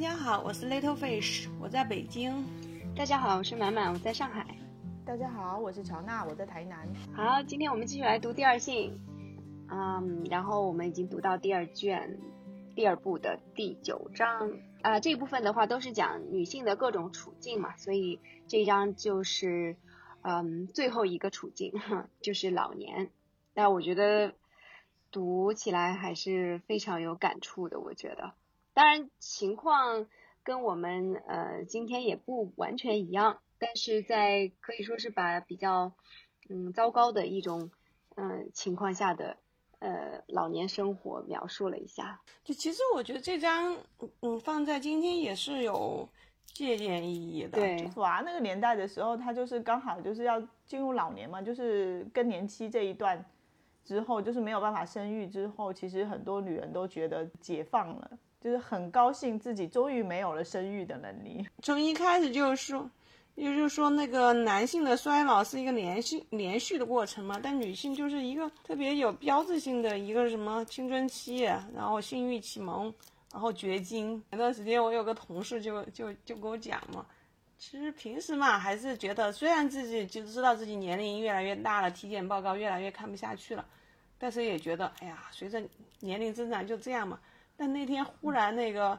家好，我是 Little Fish，我在北京。大家好，我是满满，我在上海。大家好，我是乔娜，我在台南。好，今天我们继续来读第二信，嗯，然后我们已经读到第二卷第二部的第九章啊，这一部分的话都是讲女性的各种处境嘛，所以这一章就是嗯最后一个处境，就是老年。那我觉得读起来还是非常有感触的，我觉得。当然，情况跟我们呃今天也不完全一样，但是在可以说是把比较嗯糟糕的一种嗯情况下的呃老年生活描述了一下。就其实我觉得这张嗯放在今天也是有借鉴意义的。对，娃那个年代的时候，他就是刚好就是要进入老年嘛，就是更年期这一段之后，就是没有办法生育之后，其实很多女人都觉得解放了。就是很高兴自己终于没有了生育的能力。从一开始就是说，也就是说那个男性的衰老是一个连续连续的过程嘛，但女性就是一个特别有标志性的一个什么青春期，然后性欲启蒙，然后绝经。前段时间我有个同事就就就跟我讲嘛，其实平时嘛还是觉得，虽然自己就知道自己年龄越来越大了，体检报告越来越看不下去了，但是也觉得，哎呀，随着年龄增长就这样嘛。但那天忽然那个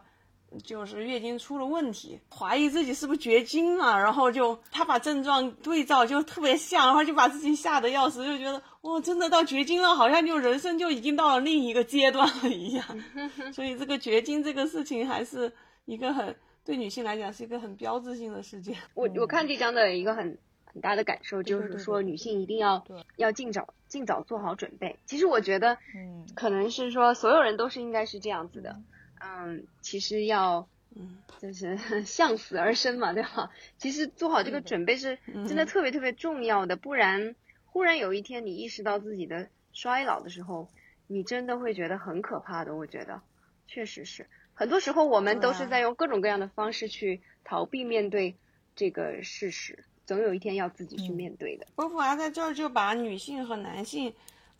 就是月经出了问题，怀疑自己是不是绝经了，然后就他把症状对照就特别像，然后就把自己吓得要死，就觉得哇，真的到绝经了，好像就人生就已经到了另一个阶段了一样。所以这个绝经这个事情还是一个很对女性来讲是一个很标志性的事件。我我看这张的一个很很大的感受就是说，女性一定要要尽早。尽早做好准备。其实我觉得，嗯，可能是说所有人都是应该是这样子的，嗯，其实要，嗯，就是 向死而生嘛，对吧？其实做好这个准备是真的特别特别重要的，不然忽然有一天你意识到自己的衰老的时候，你真的会觉得很可怕的。我觉得，确实是，很多时候我们都是在用各种各样的方式去逃避面对这个事实。总有一天要自己去面对的。波伏娃在这儿就把女性和男性，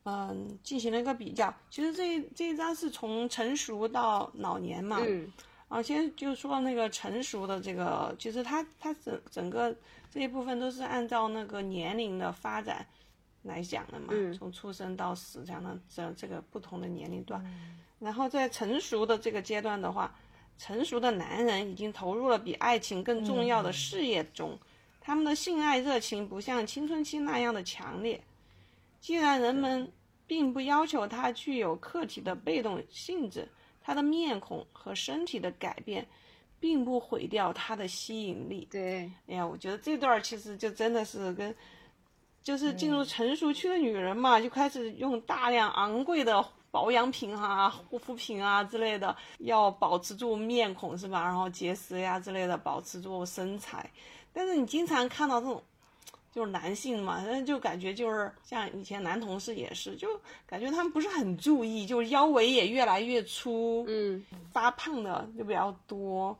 嗯，进行了一个比较。其实这这一章是从成熟到老年嘛，嗯，啊，先就说那个成熟的这个，其实他他整整个这一部分都是按照那个年龄的发展来讲的嘛，嗯，从出生到死这样的这这个不同的年龄段。然后在成熟的这个阶段的话，成熟的男人已经投入了比爱情更重要的事业中。他们的性爱热情不像青春期那样的强烈。既然人们并不要求他具有客体的被动性质，他的面孔和身体的改变，并不毁掉他的吸引力。对，哎呀，我觉得这段其实就真的是跟，就是进入成熟期的女人嘛，就开始用大量昂贵的保养品啊、护肤品啊之类的，要保持住面孔是吧？然后节食呀之类的，保持住身材。但是你经常看到这种，就是男性嘛，就感觉就是像以前男同事也是，就感觉他们不是很注意，就是腰围也越来越粗，嗯，发胖的就比较多。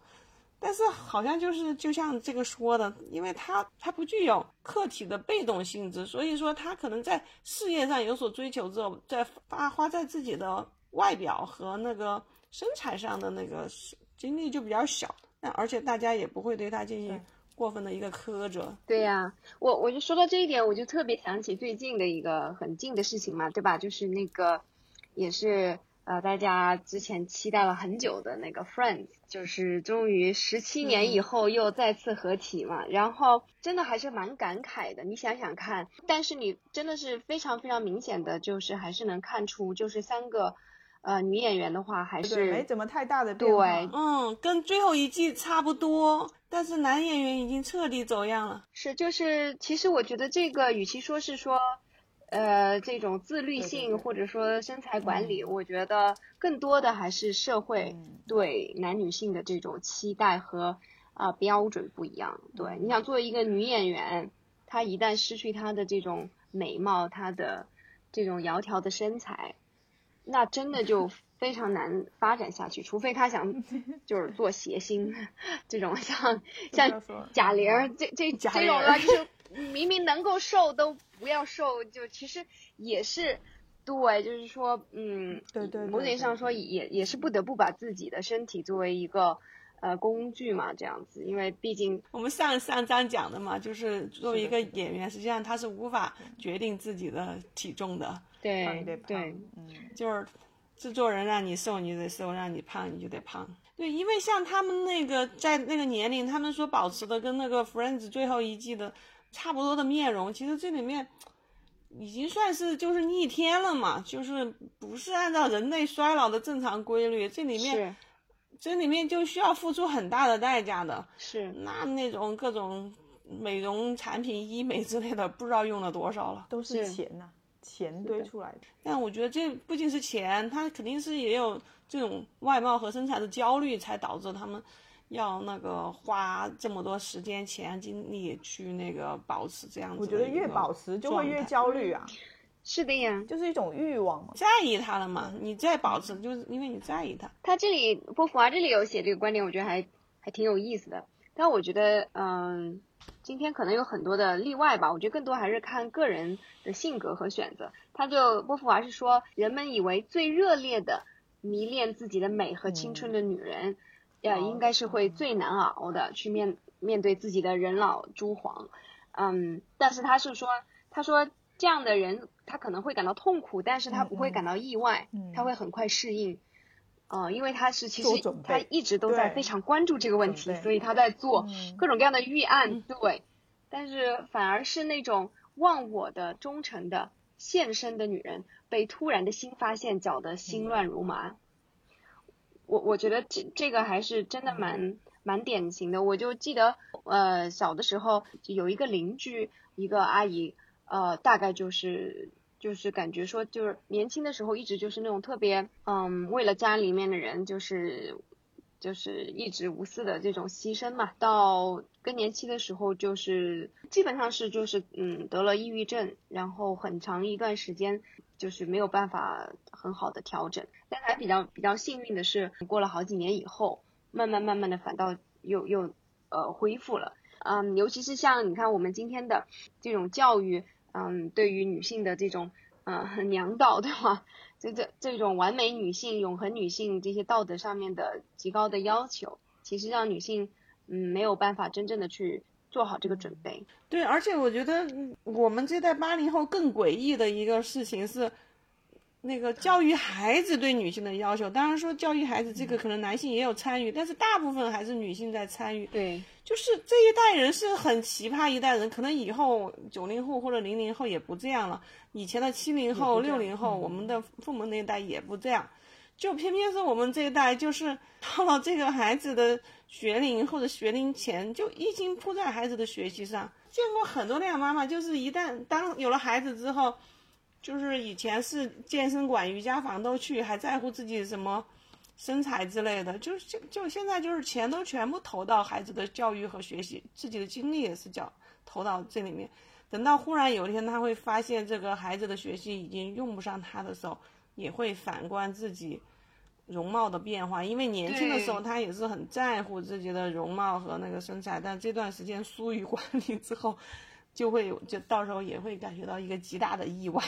但是好像就是就像这个说的，因为他他不具有客体的被动性质，所以说他可能在事业上有所追求之后，在发花在自己的外表和那个身材上的那个精力就比较小。那而且大家也不会对他进行。过分的一个苛责，对呀，我我就说到这一点，我就特别想起最近的一个很近的事情嘛，对吧？就是那个，也是呃，大家之前期待了很久的那个 Friends，就是终于十七年以后又再次合体嘛。然后真的还是蛮感慨的，你想想看，但是你真的是非常非常明显的就是还是能看出，就是三个呃女演员的话还是没怎么太大的变化，嗯，跟最后一季差不多。但是男演员已经彻底走样了。是，就是其实我觉得这个，与其说是说，呃，这种自律性或者说身材管理，我觉得更多的还是社会对男女性的这种期待和啊标准不一样。对，你想作为一个女演员，她一旦失去她的这种美貌，她的这种窈窕的身材，那真的就。非常难发展下去，除非他想 就是做谐星，这种像像贾玲这这这种了，就是明明能够瘦都不要瘦，就其实也是对，就是说，嗯，对对，某种意义上说也也是不得不把自己的身体作为一个呃工具嘛，这样子，因为毕竟我们上上章讲的嘛，就是作为一个演员，实际上他是无法决定自己的体重的，对对对，嗯，就是制作人让你瘦你就得瘦，让你胖你就得胖。对，因为像他们那个在那个年龄，他们所保持的跟那个 Friends 最后一季的差不多的面容，其实这里面已经算是就是逆天了嘛，就是不是按照人类衰老的正常规律，这里面这里面就需要付出很大的代价的。是，那那种各种美容产品、医美之类的，不知道用了多少了。都是是钱呐、钱堆出来的。但我觉得这不仅是钱，他肯定是也有这种外貌和身材的焦虑，才导致他们要那个花这么多时间、钱、精力去那个保持这样子。我觉得越保持就会越焦虑啊，是的呀。就是一种欲望嘛。在意他了嘛，你再保持，就是因为你在意他。他这里波伏娃这里有写这个观点，我觉得还还挺有意思的。但我觉得，嗯，今天可能有很多的例外吧。我觉得更多还是看个人的性格和选择。他就波伏娃是说，人们以为最热烈的迷恋自己的美和青春的女人，呃，应该是会最难熬的，去面面对自己的人老珠黄。嗯，但是他是说，他说这样的人他可能会感到痛苦，但是他不会感到意外，嗯他会很快适应。呃，因为他是其实他一直都在非常关注这个问题所以他在做嗯各种各样的预案，对。但是反而是那种忘我的、忠诚的、献身的女人，被突然的新发现搅得心乱如麻。我我觉得这这个还是真的蛮蛮典型的。我就记得，呃，小的时候就有一个邻居，一个阿姨，呃，大概就是就是感觉说，就是年轻的时候一直就是那种特别，嗯，为了家里面的人，就是就是一直无私的这种牺牲嘛。到更年期的时候，就是基本上是就是嗯得了抑郁症，然后很长一段时间就是没有办法很好的调整。但还比较比较幸运的是，过了好几年以后，慢慢慢慢的反倒又又呃恢复了。嗯，尤其是像你看我们今天的这种教育，嗯，对于女性的这种呃娘道，对吧？这这这种完美女性、永恒女性这些道德上面的极高的要求，其实让女性嗯没有办法真正的去做好这个准备。对，而且我觉得嗯我们这代八零后更诡异的一个事情是，那个教育孩子对女性的要求。当然说教育孩子这个可能男性也有参与，但是大部分还是女性在参与。对，就是这一代人是很奇葩一代人，可能以后九零后或者零零后也不这样了，以前的七零后、六零后，我们的父母那一代也不这样，就偏偏是我们这一代，就是到了这个孩子的学龄或者学龄前，就一心扑在孩子的学习上。见过很多那样妈妈，就是一旦当有了孩子之后，就是以前是健身馆、瑜伽房都去，还在乎自己什么身材之类的，就是就就现在就是钱都全部投到孩子的教育和学习，自己的精力也是叫投到这里面。等到忽然有一天他会发现这个孩子的学习已经用不上他的时候，也会反观自己容貌的变化，因为年轻的时候他也是很在乎自己的容貌和那个身材，但这段时间疏于管理之后，就会有就到时候也会感觉到一个极大的意外。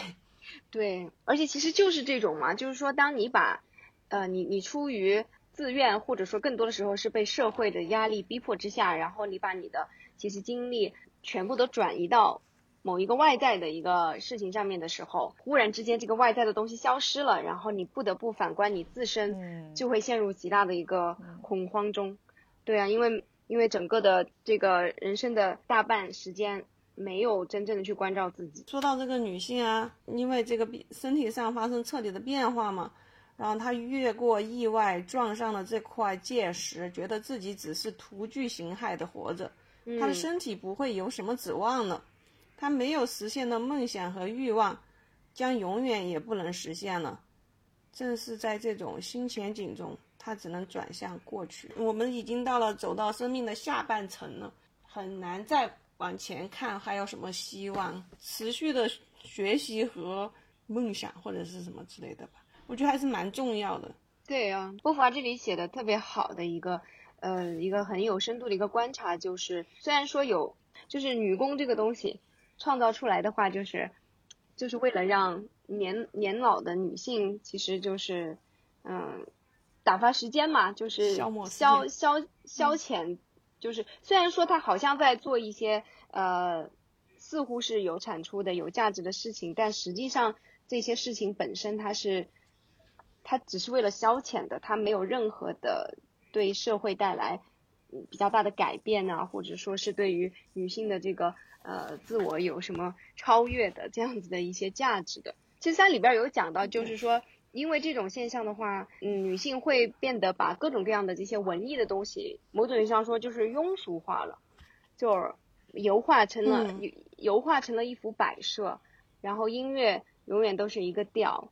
对，而且其实就是这种嘛，就是说，当你把，呃，你你出于自愿，或者说更多的时候是被社会的压力逼迫之下，然后你把你的其实精力全部都转移到某一个外在的一个事情上面的时候，忽然之间这个外在的东西消失了，然后你不得不反观你自身，嗯就会陷入极大的一个恐慌中。对啊，因为因为整个的这个人生的大半时间没有真正的去关照自己。说到这个女性啊，因为这个变身体上发生彻底的变化嘛，然后他越过意外撞上了这块界石，觉得自己只是徒具形骸的活着，他的嗯身体不会有什么指望了，他没有实现的梦想和欲望，将永远也不能实现了。正是在这种新前景中，他只能转向过去。我们已经到了走到生命的下半程了，很难再往前看还有什么希望？持续的学习和梦想或者是什么之类的吧，我觉得还是蛮重要的。对啊，波伏娃这里写的特别好的一个，呃，一个很有深度的一个观察，就是虽然说有，就是女工这个东西创造出来的话，就是就是为了让年年老的女性，其实就是，嗯，打发时间嘛，就是消磨消消消遣，就是虽然说她好像在做一些呃似乎是有产出的、有价值的事情，但实际上这些事情本身它是它只是为了消遣的，它没有任何的对社会带来嗯比较大的改变啊，或者说是对于女性的这个呃自我有什么超越的这样子的一些价值的。其实它里边有讲到，就是说，因为这种现象的话，嗯，女性会变得把各种各样的这些文艺的东西，某种意义上说就是庸俗化了，就是油画成了、油画成了一幅摆设，然后音乐永远都是一个调，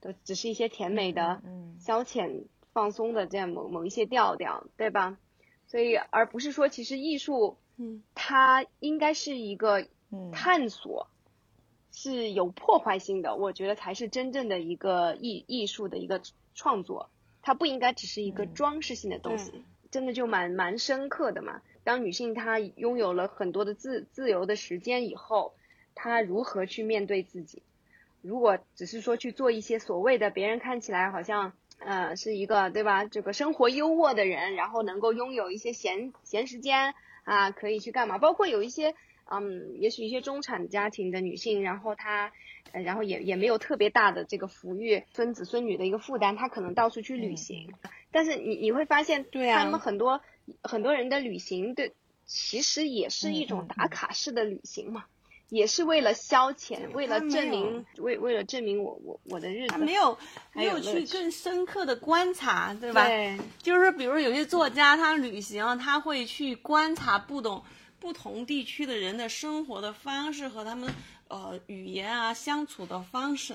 都只是一些甜美的、嗯消遣、放松的这样某某一些调调，对吧？所以而不是说，其实艺术嗯它应该是一个嗯探索，是有破坏性的，我觉得才是真正的一个艺艺术的一个创作，它不应该只是一个嗯装饰性的东西，对真的就蛮蛮深刻的嘛。当女性她拥有了很多的自自由的时间以后，她如何去面对自己？如果只是说去做一些所谓的别人看起来好像呃是一个对吧，这个生活优渥的人，然后能够拥有一些闲闲时间啊，可以去干嘛？包括有一些嗯，也许一些中产家庭的女性，然后她呃，然后也也没有特别大的这个抚育孙子孙女的一个负担，她可能到处去旅行，但是你你会发现，对啊他们很多很多人的旅行对，其实也是一嗯种嗯打卡式的旅行嘛。也是为了消遣，为了证明，为为了证明我我我的日子他没有没有去更深刻的观察，对吧？对就是比如有些作家，他旅行，他会去观察不懂不同地区的人的生活的方式和他们呃语言啊相处的方式。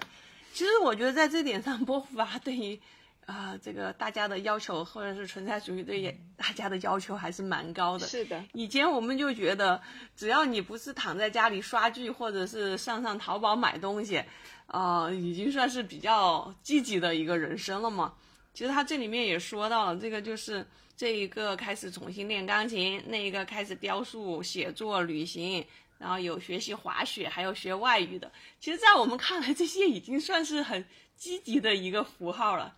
其实我觉得在这点上，波伏娃对于啊、这个大家的要求，或者是存在主义对于大家的要求还是蛮高的。是的，以前我们就觉得，只要你不是躺在家里刷剧，或者是上上淘宝买东西，呃，已经算是比较积极的一个人生了嘛。其实他这里面也说到了，这个就是这一个开始重新练钢琴，那一个开始雕塑、写作、旅行，然后有学习滑雪，还有学外语的。其实，在我们看来，这些已经算是很积极的一个符号了。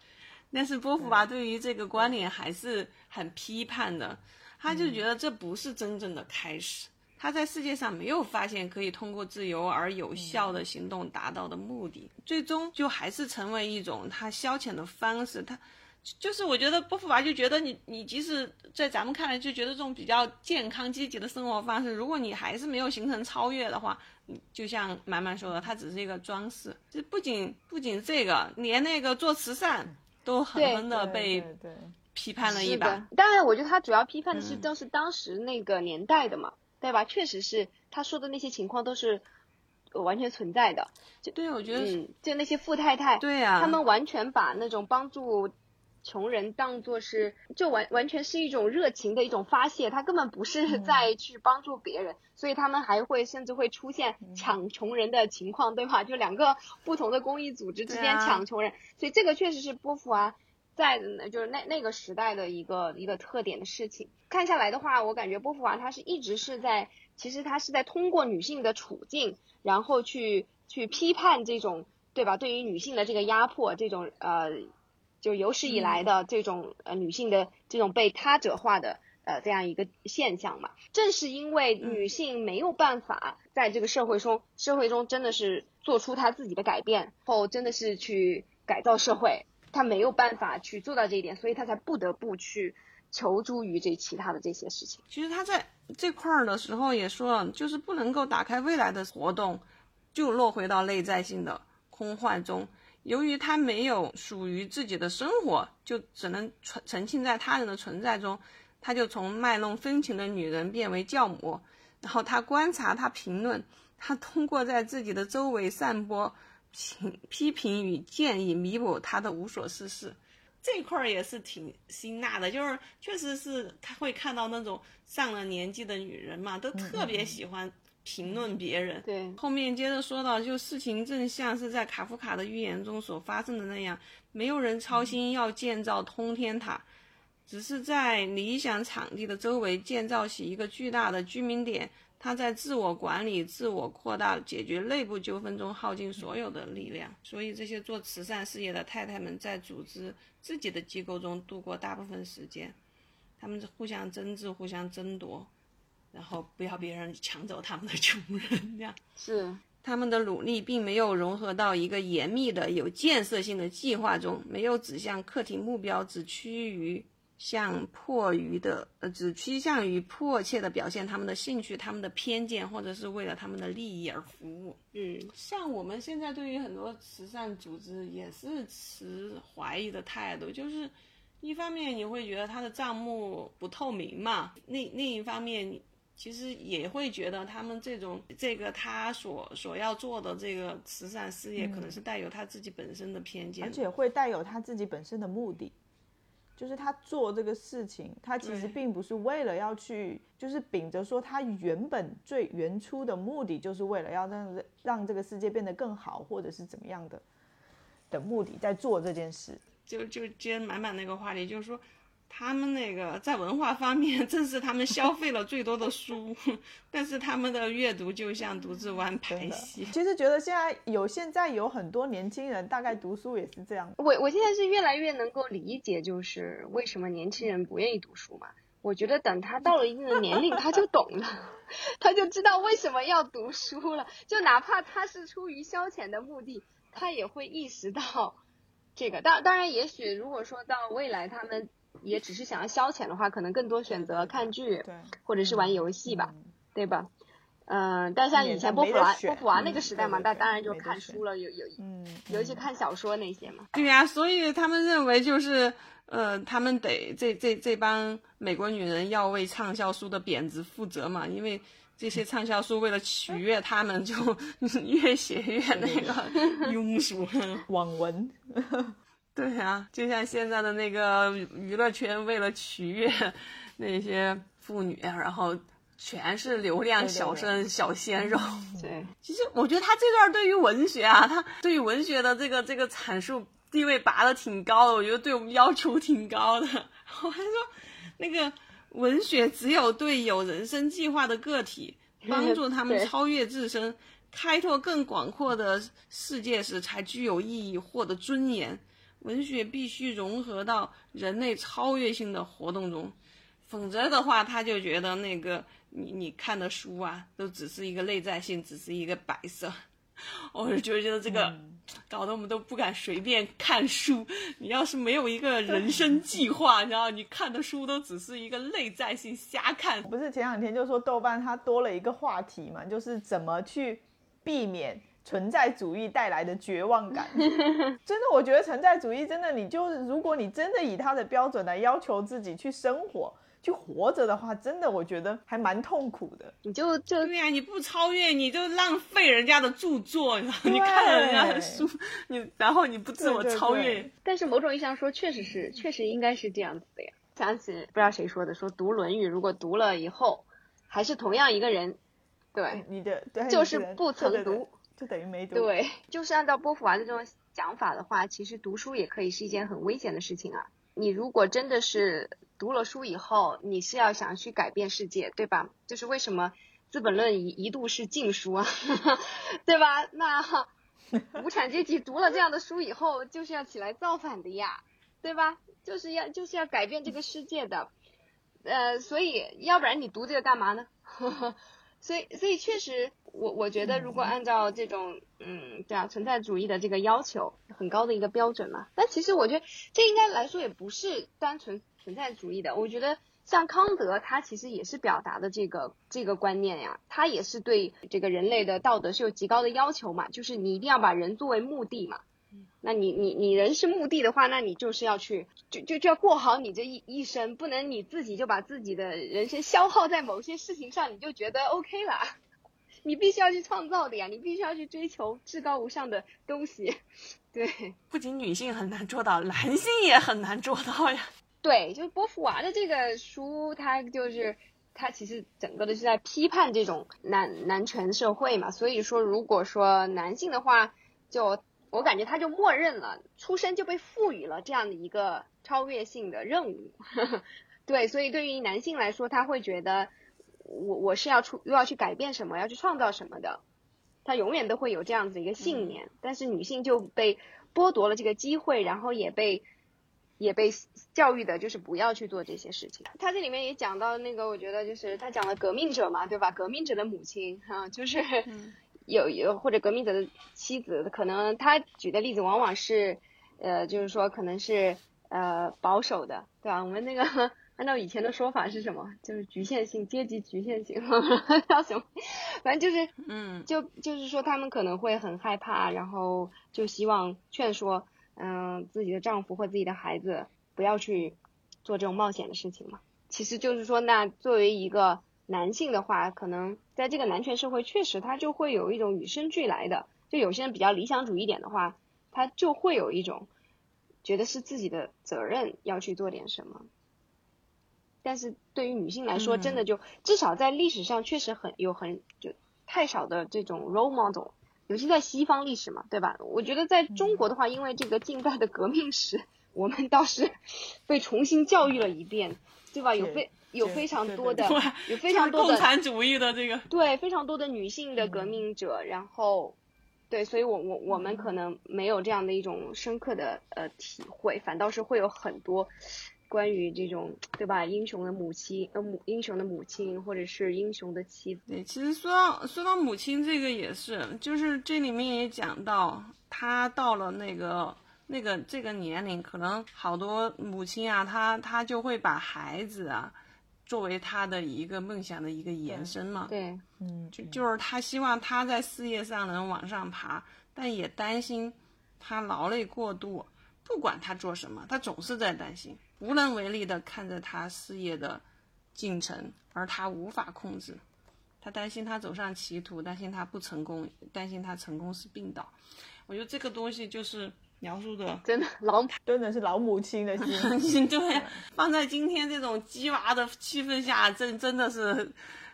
但是波伏娃对于这个观点还是很批判的，他就觉得这不是真正的开始。他在世界上没有发现可以通过自由而有效的行动达到的目的，最终就还是成为一种他消遣的方式。他就是我觉得波伏娃就觉得你你即使在咱们看来就觉得这种比较健康积极的生活方式，如果你还是没有形成超越的话，嗯就像满满说的，它只是一个装饰。这不仅不仅这个，连那个做慈善都狠对狠的被批判了一把。。当然，我觉得他主要批判的是嗯都是当时那个年代的嘛，对吧？确实是他说的那些情况都是呃完全存在的。就对，我觉得、嗯，就那些富太太，对呀、他们完全把那种帮助穷人当做是，就完完全是一种热情的一种发泄，他根本不是在去帮助别人，所以他们还会甚至会出现抢穷人的情况，对吧？就两个不同的公益组织之间抢穷人，所以这个确实是波伏娃在就是那那个时代的一个一个特点的事情。看下来的话，我感觉波伏娃她是一直是在，其实她是在通过女性的处境，然后去去批判这种对吧？对于女性的这个压迫，这种呃，就有史以来的这种呃女性的这种被他者化的呃这样一个现象嘛。正是因为女性没有办法在这个社会中，社会中真的是做出她自己的改变，后真的是去改造社会，她没有办法去做到这一点，所以她才不得不去求助于这其他的这些事情。其实他在这块儿的时候也说了，就是不能够打开未来的活动，就落回到内在性的空幻中。由于他没有属于自己的生活，就只能沉沉浸在他人的存在中，他就从卖弄风情的女人变为教母。然后他观察，他评论，他通过在自己的周围散播评批评与建议，弥补他的无所事事。这块儿也是挺辛辣的，就是确实是他会看到那种上了年纪的女人嘛，都特别喜欢评论别人。对，后面接着说到，就事情正像是在卡夫卡的寓言中所发生的那样，没有人操心要建造通天塔，只是在理想场地的周围建造起一个巨大的居民点，他在自我管理、自我扩大、解决内部纠纷中耗尽所有的力量。所以，这些做慈善事业的太太们在组织自己的机构中度过大部分时间，他们互相争执、互相争夺，然后不要别人抢走他们的穷人，这样是。他们的努力并没有融合到一个严密的、有建设性的计划中，没有指向课题目标，只趋于向迫于的呃，只趋向于迫切的表现他们的兴趣、他们的偏见，或者是为了他们的利益而服务。嗯，像我们现在对于很多慈善组织也是持怀疑的态度，就是一方面你会觉得他的账目不透明嘛，另另一方面。其实也会觉得他们这种这个他所所要做的这个慈善事业，可能是带有他自己本身的偏见，而且会带有他自己本身的目的，就是他做这个事情，他其实并不是为了要去，就是秉着说他原本最原初的目的，就是为了要让让这个世界变得更好，或者是怎么样的的目的在做这件事。就就接满满那个话题，就是说。他们那个在文化方面，正是他们消费了最多的书，但是他们的阅读就像独自玩牌戏。其实觉得现在有现在有很多年轻人，大概读书也是这样。我我现在是越来越能够理解，就是为什么年轻人不愿意读书嘛。我觉得等他到了一定的年龄，他就懂了，他就知道为什么要读书了。就哪怕他是出于消遣的目的，他也会意识到这个。当当然，也许如果说到未来，他们。也只是想要消遣的话，可能更多选择看剧，或者是玩游戏吧，对吧？嗯，但像以前波普娃波普娃那个时代嘛，那当然就看书了，有有，嗯，尤其看小说那些嘛。对呀，所以他们认为就是，呃，他们得这这这帮美国女人要为畅销书的贬值负责嘛，因为这些畅销书为了取悦他们，就 越写越那个庸俗 网文。对啊，就像现在的那个娱乐圈，为了取悦 那些妇女，然后全是流量小生、小鲜肉。对，其实我觉得他这段对于文学啊，他对于文学的这个这个阐述地位拔的挺高的，我觉得对我们要求挺高的。我还说，那个文学只有对有人生计划的个体，帮助他们超越自身，开拓更广阔的世界时，才具有意义，获得尊严。文学必须融合到人类超越性的活动中，否则的话，他就觉得那个你你看的书啊，都只是一个内在性，只是一个摆设。我就觉得这个搞得我们都不敢随便看书。你要是没有一个人生计划，然后你看的书都只是一个内在性瞎看。不是前两天就说豆瓣它多了一个话题嘛，就是怎么去避免。存在主义带来的绝望感，真的，我觉得存在主义真的，你就如果你真的以他的标准来要求自己去生活、去活着的话，真的，我觉得还蛮痛苦的。你就就对呀，你不超越，你就浪费人家的著作，你看了人家的书，你然后你不自我超越。但是某种意义上说，确实是，确实应该是这样子的呀。想起不知道谁说的，说读《论语》，如果读了以后还是同样一个人，对，你的就是不曾读。就等于没读。对，就是按照波伏娃的这种讲法的话，其实读书也可以是一件很危险的事情啊。你如果真的是读了书以后，你是要想去改变世界，对吧？就是为什么《资本论》一一度是禁书啊，对吧？那 无产阶级读了这样的书以后，就是要起来造反的呀，对吧？就是要就是要改变这个世界的，呃，所以要不然你读这个干嘛呢？所以，所以确实，我我觉得，如果按照这种，嗯，对啊，存在主义的这个要求，很高的一个标准嘛。但其实我觉得，这应该来说也不是单纯存在主义的。我觉得，像康德，他其实也是表达的这个这个观念呀。他也是对这个人类的道德是有极高的要求嘛，就是你一定要把人作为目的嘛。那你你你人是目的的话，那你就是要去就就就要过好你这一一生，不能你自己就把自己的人生消耗在某些事情上，你就觉得 OK 了。你必须要去创造的呀，你必须要去追求至高无上的东西。对，不仅女性很难做到，男性也很难做到呀。对，就是波伏娃的这个书，它就是它其实整个的是在批判这种男男权社会嘛。所以说，如果说男性的话，就我感觉他就默认了，出生就被赋予了这样的一个超越性的任务，对，所以对于男性来说，他会觉得我我是要出又要去改变什么，要去创造什么的，他永远都会有这样子一个信念。但是女性就被剥夺了这个机会，然后也被也被教育的就是不要去做这些事情。他这里面也讲到那个，我觉得就是他讲了革命者嘛，对吧？革命者的母亲啊，就是 有有或者革命者的妻子，可能他举的例子往往是呃，就是说可能是呃保守的，对吧？我们那个。按照以前的说法是什么？就是局限性阶级局限性，叫什么？反正就是，嗯，就就是说他们可能会很害怕，然后就希望劝说，嗯，自己的丈夫或自己的孩子不要去做这种冒险的事情嘛。其实就是说，那作为一个男性的话，可能在这个男权社会，确实他就会有一种与生俱来的，就有些人比较理想主义点的话，他就会有一种觉得是自己的责任要去做点什么。但是对于女性来说，真的就至少在历史上确实很有很就太少的这种 role model，尤其在西方历史嘛，对吧？我觉得在中国的话，因为这个近代的革命史，我们倒是 被重新教育了一遍，对吧？有非有非常多的 有非常多的共产主义的这个对非常多的女性的革命者，然后对，所以我我我们可能没有这样的一种深刻的呃体会，反倒是会有很多。关于这种对吧，英雄的母亲，呃母英雄的母亲，或者是英雄的妻子。对，其实说到说到母亲这个也是，就是这里面也讲到，他到了那个那个这个年龄，可能好多母亲啊，她她就会把孩子啊作为她的一个梦想的一个延伸嘛。对，嗯，就就是他希望他在事业上能往上爬，但也担心他劳累过度。不管他做什么，他总是在担心。无能为力的看着他事业的进程，而他无法控制。他担心他走上歧途，担心他不成功，担心他成功是病倒。我觉得这个东西就是描述的真的老，真的是老母亲的 心。对，放在今天这种鸡娃的气氛下，真真的是，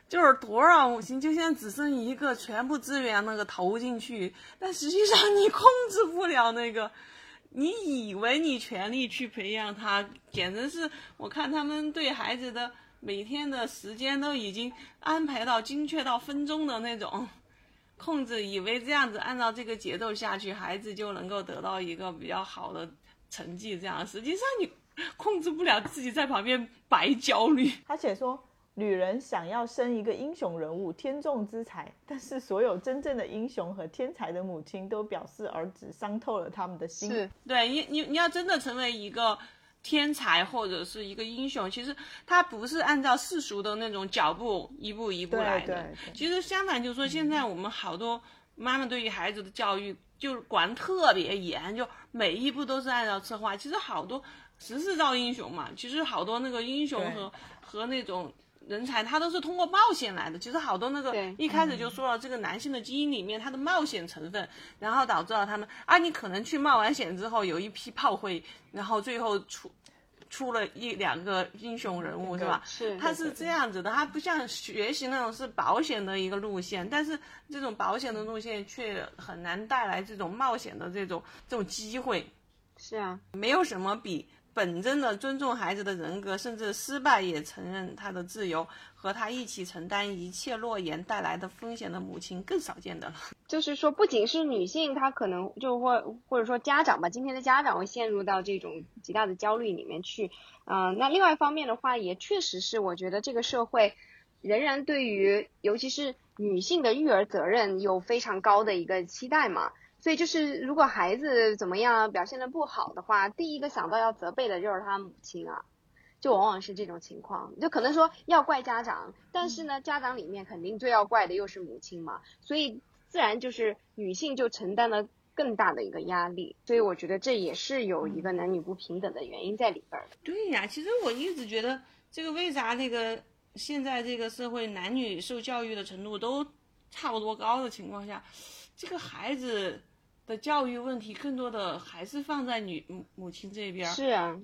就是多少母亲就像只剩一个，全部资源那个投进去，但实际上你控制不了那个。你以为你全力去培养他，简直是我看他们对孩子的每天的时间都已经安排到精确到分钟的那种 控制，以为这样子按照这个节奏下去，孩子就能够得到一个比较好的成绩。这样实际上你控制不了自己在旁边白焦虑。而且说。女人想要生一个英雄人物，天纵之才，但是所有真正的英雄和天才的母亲都表示儿子伤透了他们的心。是，对你，你你要真的成为一个天才或者是一个英雄，其实他不是按照世俗的那种脚步一步一步来的。其实相反，就是说现在我们好多妈妈对于孩子的教育就是管特别严，就每一步都是按照策划。其实好多时势造英雄嘛，其实好多那个英雄和和那种。人才他都是通过冒险来的，其实好多那个一开始就说了，这个男性的基因里面他的冒险成分，然后导致了他们啊，你可能去冒完险之后有一批炮灰，然后最后出出了一两个英雄人物是吧？是，他是这样子的，他不像学习那种是保险的一个路线，但是这种保险的路线却很难带来这种冒险的这种这种机会。是啊，没有什么比。本真的尊重孩子的人格，甚至失败也承认他的自由，和他一起承担一切诺言带来的风险的母亲更少见的了。就是说，不仅是女性，她可能就或或者说家长吧，今天的家长会陷入到这种极大的焦虑里面去。嗯，那另外一方面的话，也确实是我觉得这个社会仍然对于尤其是女性的育儿责任有非常高的一个期待嘛。所以就是，如果孩子怎么样表现的不好的话，第一个想到要责备的就是他母亲啊，就往往是这种情况，就可能说要怪家长，但是呢，家长里面肯定最要怪的又是母亲嘛，所以自然就是女性就承担了更大的一个压力，所以我觉得这也是有一个男女不平等的原因在里边的。对呀，其实我一直觉得这个为啥那个现在这个社会男女受教育的程度都差不多高的情况下，这个孩子。的教育问题更多的还是放在女母母亲这边。是啊，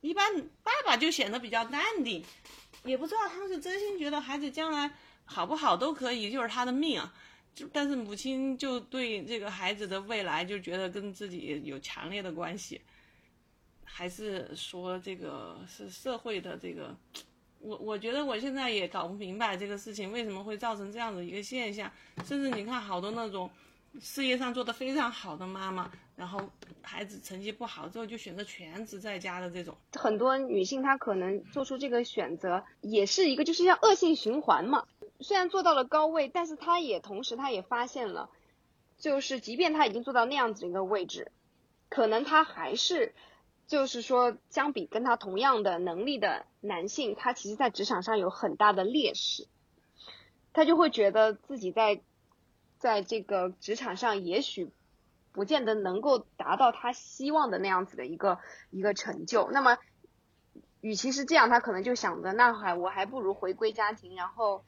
一般爸爸就显得比较淡定，也不知道他是真心觉得孩子将来好不好都可以，就是他的命啊。就但是母亲就对这个孩子的未来就觉得跟自己有强烈的关系，还是说这个是社会的这个我我觉得我现在也搞不明白这个事情为什么会造成这样的一个现象，甚至你看好多那种事业上做得非常好的妈妈，然后孩子成绩不好之后就选择全职在家的这种，很多女性她可能做出这个选择，也是一个就是像恶性循环嘛。虽然做到了高位，但是她也同时她也发现了，就是即便她已经做到那样子一个位置，可能她还是。就是说，相比跟她同样的能力的男性，她其实在职场上有很大的劣势，她就会觉得自己在在这个职场上也许不见得能够达到他希望的那样子的一个一个成就。那么，与其是这样，他可能就想着，那还我还不如回归家庭，然后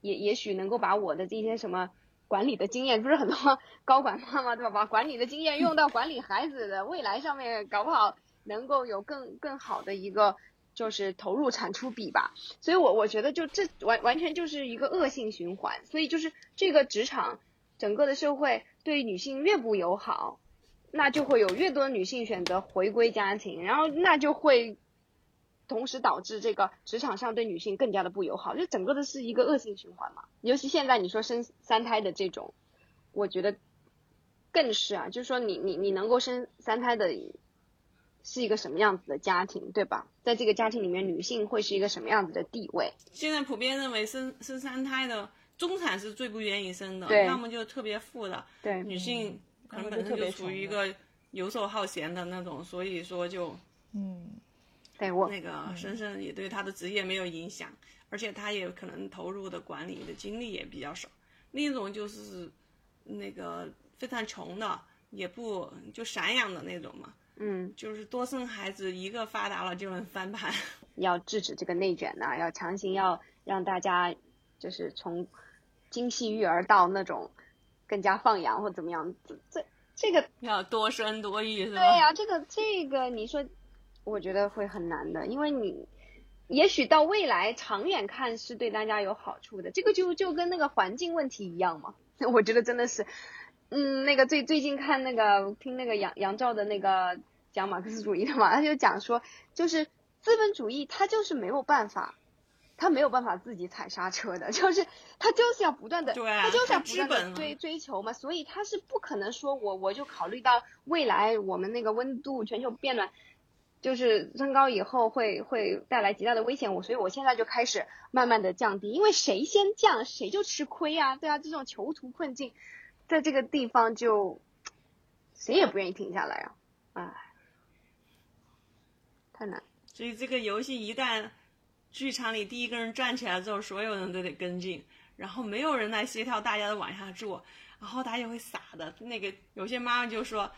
也也许能够把我的这些什么管理的经验，不是很多高管妈妈对吧？把管理的经验用到管理孩子的未来上面，搞不好。能够有更更好的一个就是投入产出比吧，所以我我觉得就这完完全就是一个恶性循环，所以就是这个职场整个的社会对女性越不友好，那就会有越多女性选择回归家庭，然后那就会同时导致这个职场上对女性更加的不友好，就整个的是一个恶性循环嘛。尤其现在你说生三胎的这种，我觉得更是啊，就是说你你你能够生三胎的。是一个什么样子的家庭，对吧？在这个家庭里面，女性会是一个什么样子的地位？现在普遍认为生生三胎的中产是最不愿意生的，要么就特别富的。对，女性可能本身就处于一个游手好闲的那种，所以说就嗯，对我那个生生也对他的职业没有影响，而且他也可能投入的管理的精力也比较少。另一种就是那个非常穷的，也不就散养的那种嘛。嗯，就是多生孩子，一个发达了就能翻盘。要制止这个内卷呐，要强行要让大家就是从精细育儿到那种更加放养或怎么样，这这这个要多生多育是吧？对呀，这个这个你说，我觉得会很难的，因为你也许到未来长远看是对大家有好处的，这个就就跟那个环境问题一样嘛。我觉得真的是。嗯，那个最最近看那个听那个杨杨照的那个讲马克思主义的嘛，他就讲说，就是资本主义它就是没有办法，它没有办法自己踩刹车的，就是它就是要不断的，它就是要不断的追追求嘛，所以它是不可能说我我就考虑到未来我们那个温度全球变暖，就是升高以后会会带来极大的危险，我所以我现在就开始慢慢的降低，因为谁先降谁就吃亏啊，对啊，这种囚徒困境。在这个地方就谁也不愿意停下来啊，唉，太难。所以这个游戏一旦剧场里第一个人站起来之后，所有人都得跟进，然后没有人来协调大家都往下坐，然后大家就会傻的。那个有些妈妈就说。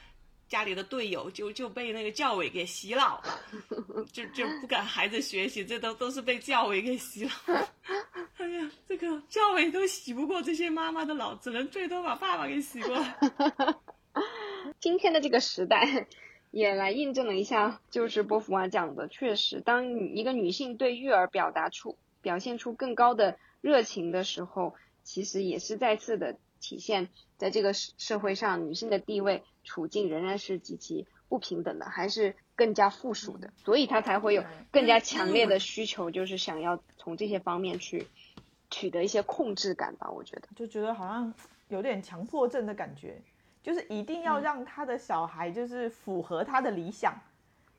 家里的队友就就被那个教委给洗脑了，就就不敢孩子学习，这都都是被教委给洗脑。这个教委都洗不过这些妈妈的脑，只能最多把爸爸给洗过来。今天的这个时代，也来印证了一下，就是波伏娃讲的，确实，当一个女性对育儿表达出、表现出更高的热情的时候，其实也是再次的体现，在这个社社会上，女性的地位。处境仍然是极其不平等的，还是更加附属的，所以她才会有更加强烈的需求，就是想要从这些方面去取得一些控制感吧。我觉得，就觉得好像有点强迫症的感觉，就是一定要让他的小孩就是符合他的理想，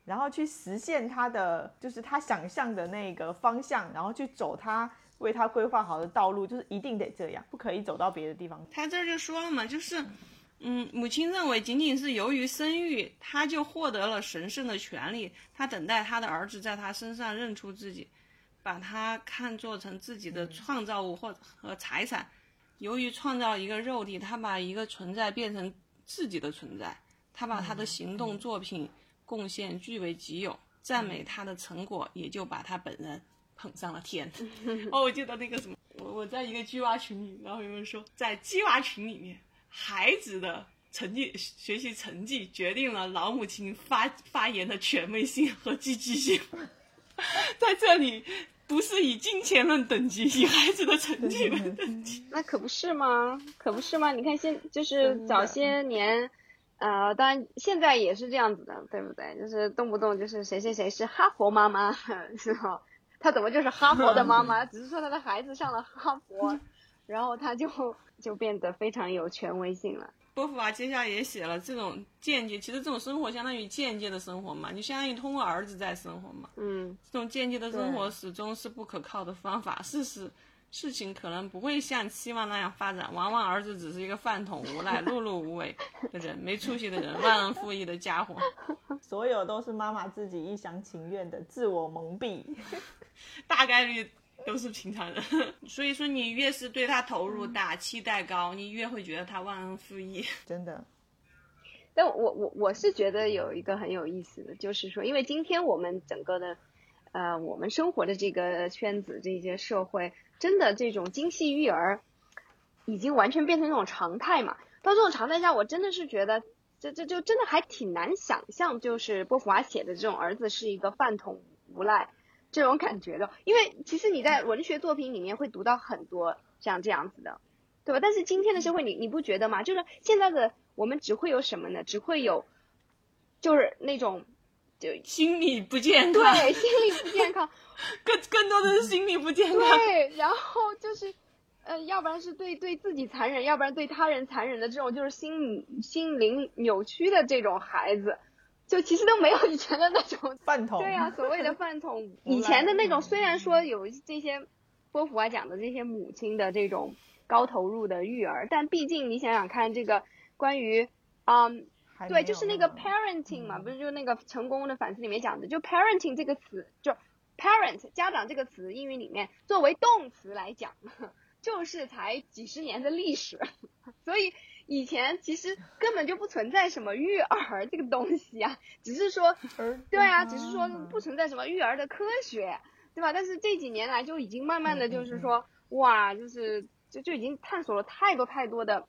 然后去实现他的就是他想象的那个方向，然后去走他为他规划好的道路，就是一定得这样，不可以走到别的地方。他这就说了嘛，就是。嗯，母亲认为仅仅是由于生育，他就获得了神圣的权利。他等待他的儿子在他身上认出自己，把他看作成自己的创造物或和财产。由于创造一个肉体，他把一个存在变成自己的存在。他把他的行动作品贡献据为己有，赞美他的成果，也就把他本人捧上了天。哦，我记得那个什么，我我在一个鸡娃群里，然后有人说在鸡娃群里面。孩子的成绩、学习成绩决定了老母亲发发言的权威性和积极性。在这里，不是以金钱论等级，以孩子的成绩论等级。那可不是吗？可不是吗？你看现就是早些年，呃，当然现在也是这样子的，对不对？就是动不动就是谁谁谁是哈佛妈妈，是吧？她怎么就是哈佛的妈妈？只是说她的孩子上了哈佛，然后她就就变得非常有权威性了。波伏娃接下来也写了这种间接，其实这种生活相当于间接的生活嘛，你相当于通过儿子在生活嘛。嗯，这种间接的生活始终是不可靠的方法。事实事情可能不会像期望那样发展，往往儿子只是一个饭桶、无赖、碌碌无为的人，没出息的人，忘恩负义的家伙。所有都是妈妈自己一厢情愿的自我蒙蔽，大概率都是平常人。所以说，你越是对他投入大、期待高，你越会觉得他忘恩负义。真的。但我我我是觉得有一个很有意思的，就是说，因为今天我们整个的，呃，我们生活的这个圈子，这些社会，真的这种精细育儿，已经完全变成一种常态嘛。到这种常态下，我真的是觉得，这这就真的还挺难想象，就是波伏娃写的这种儿子是一个饭桶无赖这种感觉的。因为其实你在文学作品里面会读到很多像这样子的，对吧？但是今天的社会，你你不觉得吗？就是现在的。我们只会有什么呢？只会有，就是那种，就心理不健康。对，心理不健康，更更多的是心理不健康。对，然后就是，呃，要不然是对对自己残忍，要不然对他人残忍的这种，就是心理心灵扭曲的这种孩子，就其实都没有以前的那种 饭桶。对呀，所谓的饭桶，以前的那种，虽然说有这些波伏娃讲的这些母亲的这种高投入的育儿，但毕竟你想想看这个。关于，嗯，对，就是那个 parenting 嘛，不是就那个成功的反思里面讲的，就 parenting 这个词，就 parent 家长这个词，英语里面作为动词来讲，就是才几十年的历史，所以以前其实根本就不存在什么育儿这个东西啊，只是说，对啊，只是说不存在什么育儿的科学，对吧？但是这几年来就已经慢慢的就是说，哇，就是就就已经探索了太多太多的。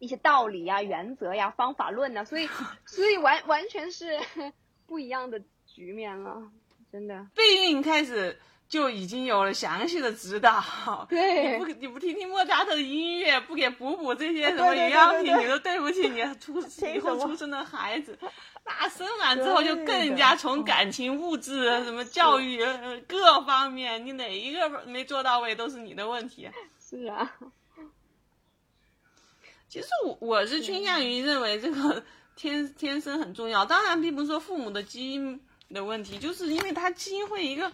一些道理呀、原则呀、方法论呐，所以 所以完完全是 不一样的局面了，真的。备孕开始就已经有了详细的指导，对，你不你不听听莫扎特的音乐，不给补补这些什么营养品，你都对不起你出以后出生的孩子。那生完之后就更加从感情、物质、什么教育各方面，你哪一个没做到位，都是你的问题。是啊。其实我我是倾向于认为这个天天生很重要，当然并不是说父母的基因的问题，就是因为他基因会一个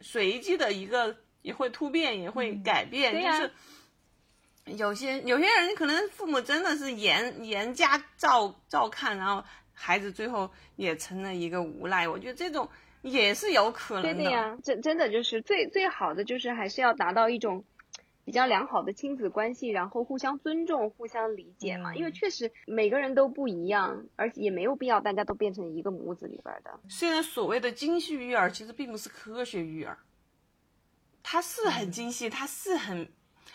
随机的一个也会突变，也会改变，就是有些有些人可能父母真的是严严加照照看，然后孩子最后也成了一个无赖，我觉得这种也是有可能的。对呀，真真的就是最最好的就是还是要达到一种。比较良好的亲子关系，然后互相尊重、互相理解嘛。因为确实每个人都不一样，而且也没有必要大家都变成一个模子里边的。虽然所谓的精细育儿其实并不是科学育儿，它是很精细，它是很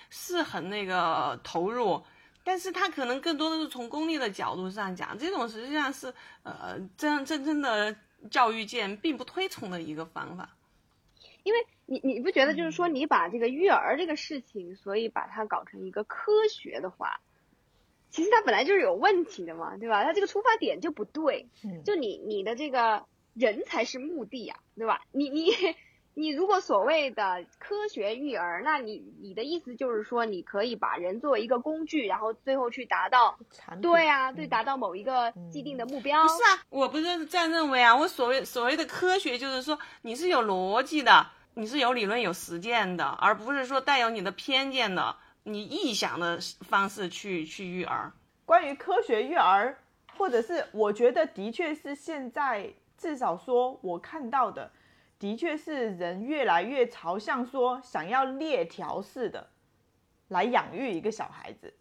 是很那个投入，但是它可能更多的是从功利的角度上讲，这种实际上是呃真真正的教育界并不推崇的一个方法，因为。你你不觉得就是说你把这个育儿这个事情，所以把它搞成一个科学的话，其实它本来就是有问题的嘛，对吧？它这个出发点就不对，就你你的这个人才是目的呀，对吧？你你 你如果所谓的科学育儿，那你你的意思就是说你可以把人作为一个工具，然后最后去达到，对啊，对，达到某一个既定的目标。不是啊，我不是这样认为啊，我所谓所谓的科学就是说你是有逻辑的。你是有理论有实践的，而不是说带有你的偏见的、你臆想的方式去去育儿。关于科学育儿，或者是我觉得的确是现在至少说我看到的，的确是人越来越朝向说想要链条式的来养育一个小孩子，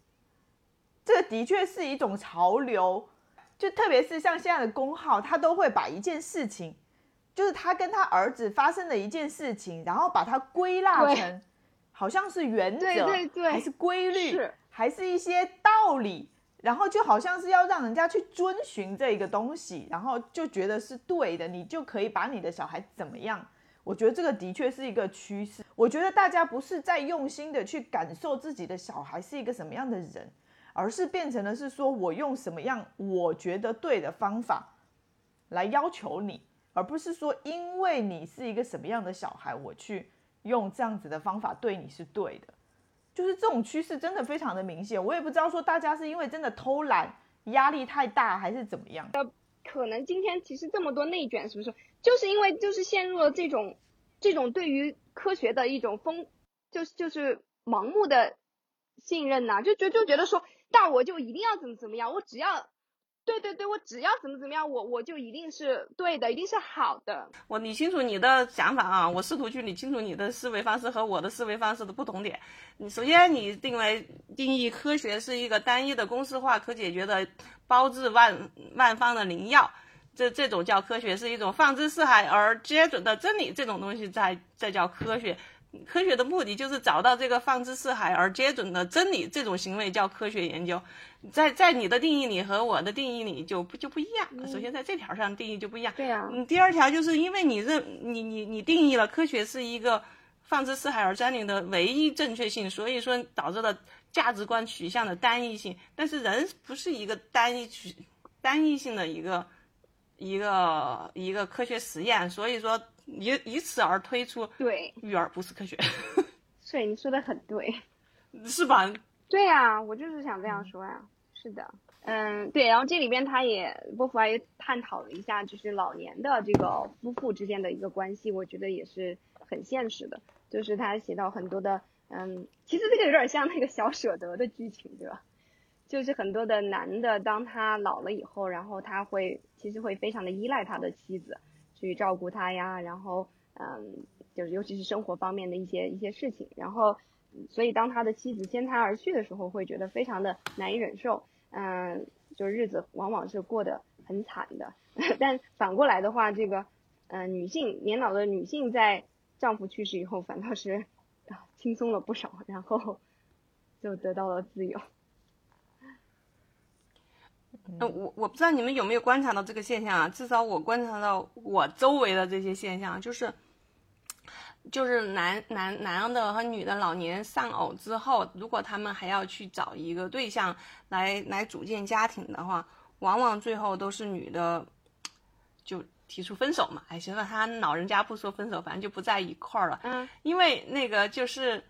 这的确是一种潮流。就特别是像现在的公号，他都会把一件事情。就是他跟他儿子发生的一件事情，然后把它归纳成，好像是原则，还是规律，还是一些道理，然后就好像是要让人家去遵循这一个东西，然后就觉得是对的，你就可以把你的小孩怎么样？我觉得这个的确是一个趋势。我觉得大家不是在用心的去感受自己的小孩是一个什么样的人，而是变成了是说我用什么样我觉得对的方法来要求你。而不是说因为你是一个什么样的小孩，我去用这样子的方法对你是对的。就是这种趋势真的非常的明显，我也不知道说大家是因为真的偷懒、压力太大，还是怎么样。呃可能今天其实这么多内卷，是不是就是因为就是陷入了这种这种对于科学的一种疯，就是就是盲目的信任呐，就觉就觉得说，那我就一定要怎么怎么样，我只要。对对对，我只要怎么怎么样，我我就一定是对的，一定是好的。我理清楚你的想法啊，我试图去理清楚你的思维方式和我的思维方式的不同点。你首先你定为定义科学是一个单一的公式化可解决的包治万万方的灵药，这这种叫科学，是一种放之四海而皆准的真理，这种东西在在叫科学。科学的目的就是找到这个放之四海而皆准的真理，这种行为叫科学研究。在在你的定义里和我的定义里就不就不一样。首先在这条上定义就不一样。对呀。嗯，第二条就是因为你认你你你定义了科学是一个放之四海而占领的唯一正确性，所以说导致了价值观取向的单一性。但是人不是一个单一取单一性的一个一个一个科学实验，所以说。以以此而推出，对育儿不是科学，对，你说的很对，是吧？对呀，我就是想这样说呀。是的，嗯，对。然后这里边他也波伏娃也探讨了一下，就是老年的这个夫妇之间的一个关系，我觉得也是很现实的。就是他写到很多的，嗯，其实这个有点像那个小舍得的剧情，对吧？就是很多的男的，当他老了以后，然后他会其实会非常的依赖他的妻子。去照顾他呀，然后嗯，就是尤其是生活方面的一些一些事情，然后所以当他的妻子先他而去的时候，会觉得非常的难以忍受，嗯，就日子往往是过得很惨的。但反过来的话，这个嗯，女性年老的女性在丈夫去世以后，反倒是 轻松了不少，然后就得到了自由。那我我不知道你们有没有观察到这个现象啊？至少我观察到我周围的这些现象，就是，就是男男男的和女的老年丧偶之后，如果他们还要去找一个对象来来组建家庭的话，往往最后都是女的就提出分手嘛。哎，行了，他老人家不说分手，反正就不在一块儿了。嗯，因为那个就是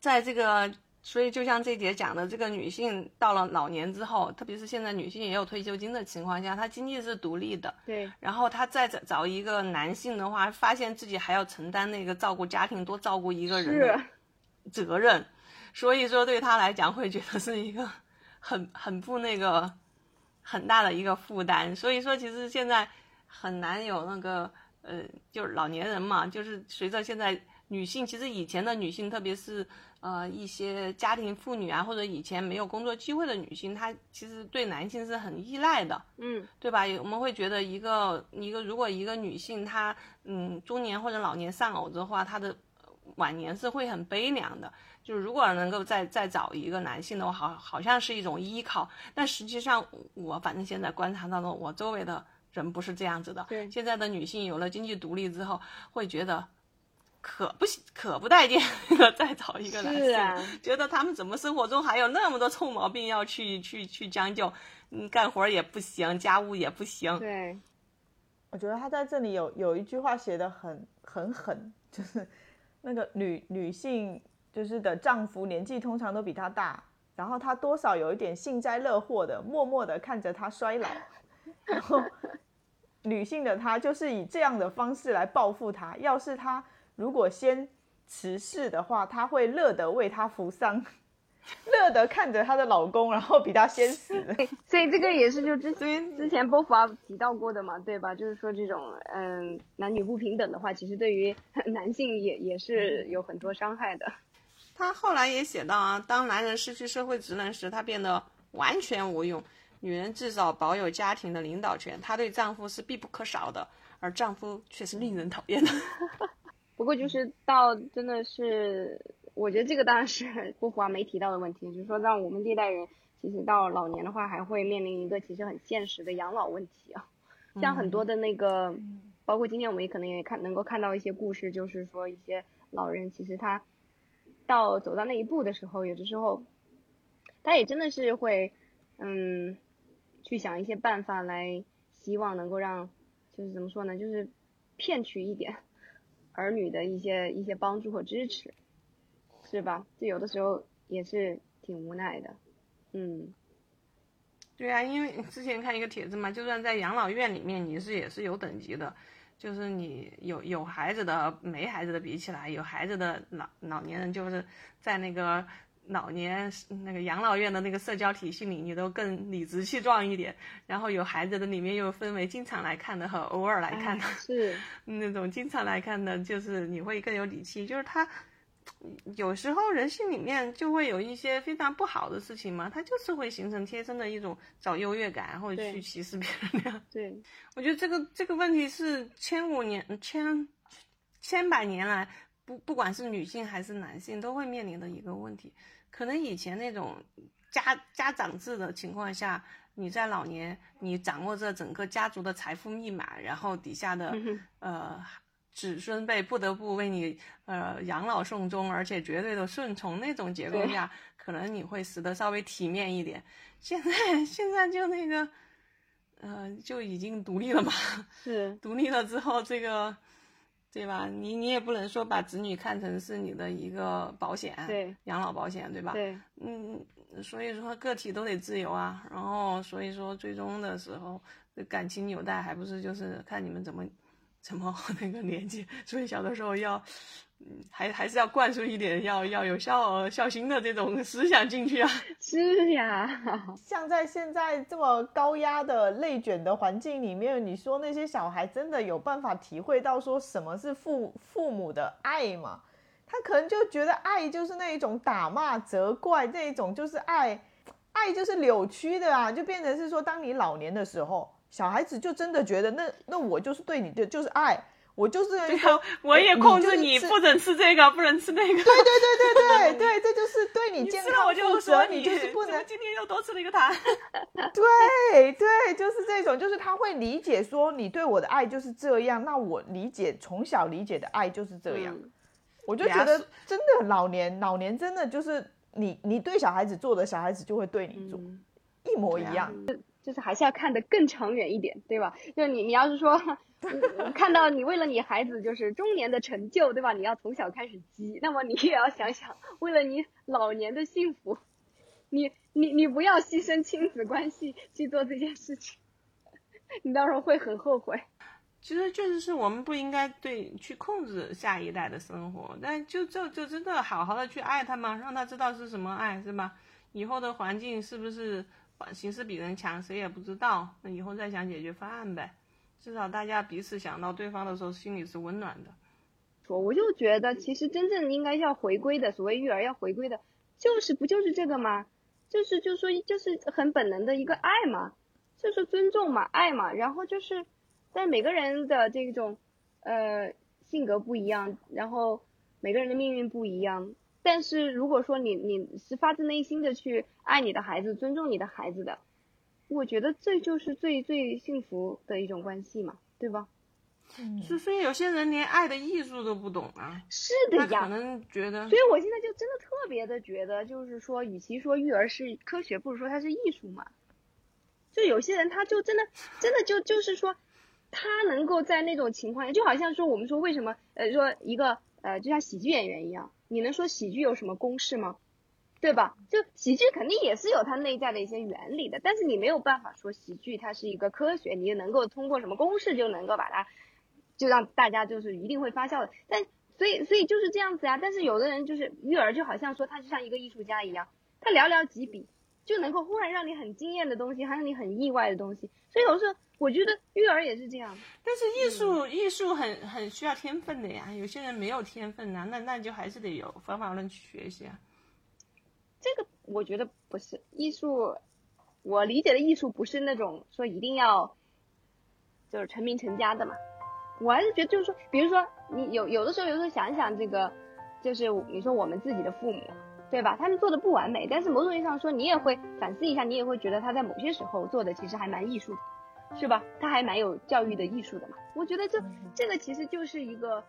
在这个。所以，就像这节讲的，这个女性到了老年之后，特别是现在女性也有退休金的情况下，她经济是独立的。对。然后她再找找一个男性的话，发现自己还要承担那个照顾家庭、多照顾一个人的责任，所以说对她来讲会觉得是一个很很不那个很大的一个负担。所以说，其实现在很难有那个呃，就是老年人嘛，就是随着现在女性，其实以前的女性，特别是。呃，一些家庭妇女啊，或者以前没有工作机会的女性，她其实对男性是很依赖的，嗯，对吧？我们会觉得一个一个，如果一个女性她嗯中年或者老年丧偶的话，她的晚年是会很悲凉的。就是如果能够再再找一个男性的话，好好像是一种依靠。但实际上，我反正现在观察到的，我周围的人不是这样子的。对，现在的女性有了经济独立之后，会觉得。可不可不待见，再找一个男性，觉得他们怎么生活中还有那么多臭毛病要去去去将就，嗯，干活也不行，家务也不行。对，我觉得他在这里有有一句话写的很很狠，就是那个女女性就是的丈夫年纪通常都比她大，然后她多少有一点幸灾乐祸的，默默的看着他衰老，然后女性的她就是以这样的方式来报复他，要是他。如果先辞世的话，她会乐得为他扶丧，乐得看着她的老公，然后比他先死。所以这个也是就之前之前波伏娃提到过的嘛，对吧？就是说这种嗯男女不平等的话，其实对于男性也也是有很多伤害的。他后来也写到啊，当男人失去社会职能时，他变得完全无用。女人至少保有家庭的领导权，她对丈夫是必不可少的，而丈夫却是令人讨厌的。不过就是到真的是，我觉得这个当然是波伏娃没提到的问题，就是说让我们这一代人其实到老年的话，还会面临一个其实很现实的养老问题啊。像很多的那个，包括今天我们也可能也看能够看到一些故事，就是说一些老人其实他到走到那一步的时候，有的时候他也真的是会嗯去想一些办法来，希望能够让。就是怎么说呢，就是骗取一点儿女的一些一些帮助和支持，是吧？就有的时候也是挺无奈的，嗯。对啊，因为之前看一个帖子嘛，就算在养老院里面，你是也是有等级的，就是你有有孩子的没孩子的比起来，有孩子的老老年人就是在那个老年那个养老院的那个社交体系里，你都更理直气壮一点。然后有孩子的里面又分为经常来看的和偶尔来看的，是 那种经常来看的，就是你会更有底气，就是他。有时候人性里面就会有一些非常不好的事情嘛，他就是会形成天生的一种找优越感，或者去歧视别人那样。对，我觉得这个这个问题是千五年、千千百年来，不不管是女性还是男性都会面临的一个问题。可能以前那种家家长制的情况下，你在老年你掌握着整个家族的财富密码，然后底下的呃。子孙辈不得不为你呃养老送终，而且绝对的顺从那种结构下，可能你会死得稍微体面一点。现在现在就那个，呃，就已经独立了嘛。是 独立了之后，这个对吧？你你也不能说把子女看成是你的一个保险，对，养老保险，对吧？对，嗯，所以说个体都得自由啊。然后所以说最终的时候，感情纽带还不是就是看你们怎么。怎么那个连接，所以小的时候要，嗯，还还是要灌输一点，要要有孝孝心的这种思想进去啊。是呀，像在现在这么高压的内卷的环境里面，你说那些小孩真的有办法体会到说什么是父父母的爱吗？他可能就觉得爱就是那一种打骂、责怪，那一种就是爱，爱就是扭曲的啊，就变成是说，当你老年的时候。小孩子就真的觉得，那那我就是对你的就是爱，我就是我也控制你，不准吃这个，不能吃那个。对对对对对 对，这就是对你健康负责，你就是不能。今天又多吃了一个糖。对对，就是这种，就是他会理解说你对我的爱就是这样，那我理解从小理解的爱就是这样。我就觉得真的老年老年真的就是你你对小孩子做的，小孩子就会对你做，一模一样。就是还是要看得更长远一点，对吧？就你你要是说 看到你为了你孩子就是中年的成就，对吧？你要从小开始积，那么你也要想想，为了你老年的幸福，你你你不要牺牲亲子关系去做这件事情，你到时候会很后悔。其实确实是我们不应该对去控制下一代的生活，但就就就真的好好的去爱他嘛，让他知道是什么爱，是吧？以后的环境是不是？形势比人强，谁也不知道。那以后再想解决方案呗。至少大家彼此想到对方的时候，心里是温暖的。我我就觉得，其实真正应该要回归的，所谓育儿要回归的，就是不就是这个吗？就是就说就是很本能的一个爱嘛，就是尊重嘛，爱嘛。然后就是，但每个人的这种呃性格不一样，然后每个人的命运不一样。但是如果说你你是发自内心的去爱你的孩子，尊重你的孩子的，我觉得这就是最最幸福的一种关系嘛，对吧？嗯，所以有些人连爱的艺术都不懂啊。是的呀，可能觉得。所以我现在就真的特别的觉得，就是说，与其说育儿是科学，不如说它是艺术嘛。就有些人他就真的真的就就是说，他能够在那种情况下，就好像说我们说为什么呃说一个呃就像喜剧演员一样。你能说喜剧有什么公式吗？对吧？就喜剧肯定也是有它内在的一些原理的，但是你没有办法说喜剧它是一个科学，你能够通过什么公式就能够把它，就让大家就是一定会发笑的。但所以所以就是这样子呀。但是有的人就是育儿，就好像说他就像一个艺术家一样，他寥寥几笔就能够忽然让你很惊艳的东西，还让你很意外的东西。所以有时候。我觉得育儿也是这样，但是艺术艺术很很需要天分的呀，有些人没有天分呐，那那就还是得有方法论去学习啊。这个我觉得不是艺术，我理解的艺术不是那种说一定要就是成名成家的嘛，我还是觉得就是说，比如说你有有的时候有时候想想这个，就是你说我们自己的父母，对吧？他们做的不完美，但是某种意义上说，你也会反思一下，你也会觉得他在某些时候做的其实还蛮艺术的。是吧？他还蛮有教育的艺术的嘛。我觉得这这个其实就是一个